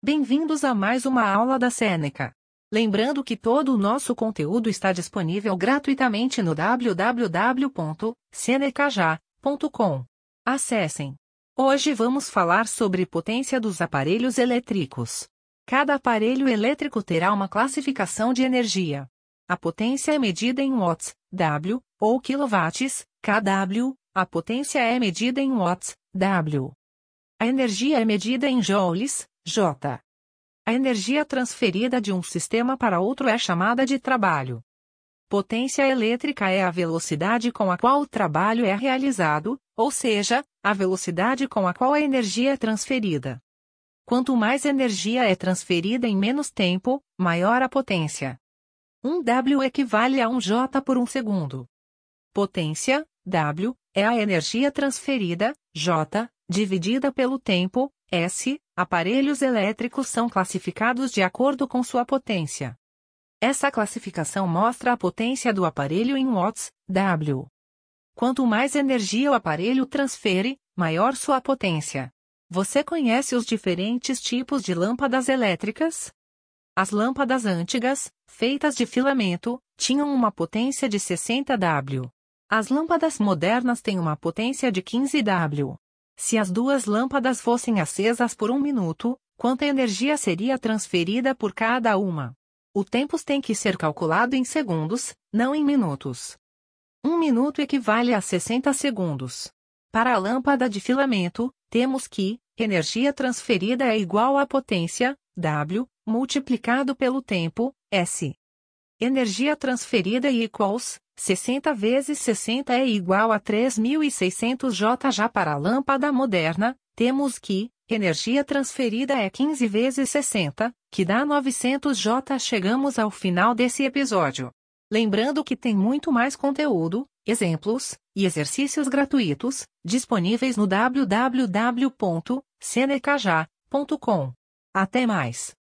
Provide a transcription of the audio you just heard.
Bem-vindos a mais uma aula da Seneca. Lembrando que todo o nosso conteúdo está disponível gratuitamente no www.senecaja.com. Acessem. Hoje vamos falar sobre potência dos aparelhos elétricos. Cada aparelho elétrico terá uma classificação de energia. A potência é medida em watts, W, ou quilowatts, kW, a potência é medida em watts, W. A energia é medida em joules, J. A energia transferida de um sistema para outro é chamada de trabalho. Potência elétrica é a velocidade com a qual o trabalho é realizado, ou seja, a velocidade com a qual a energia é transferida. Quanto mais energia é transferida em menos tempo, maior a potência. 1 W equivale a 1 J por um segundo. Potência, W, é a energia transferida, J, dividida pelo tempo, S, aparelhos elétricos são classificados de acordo com sua potência. Essa classificação mostra a potência do aparelho em watts, W. Quanto mais energia o aparelho transfere, maior sua potência. Você conhece os diferentes tipos de lâmpadas elétricas? As lâmpadas antigas, feitas de filamento, tinham uma potência de 60 W. As lâmpadas modernas têm uma potência de 15 W. Se as duas lâmpadas fossem acesas por um minuto, quanta energia seria transferida por cada uma? O tempo tem que ser calculado em segundos, não em minutos. Um minuto equivale a 60 segundos. Para a lâmpada de filamento, temos que energia transferida é igual à potência, W, multiplicado pelo tempo, S. Energia transferida equals 60 vezes 60 é igual a 3.600 J. Já para a lâmpada moderna, temos que, energia transferida é 15 vezes 60, que dá 900 J. Chegamos ao final desse episódio. Lembrando que tem muito mais conteúdo, exemplos e exercícios gratuitos disponíveis no www.senecaja.com. Até mais!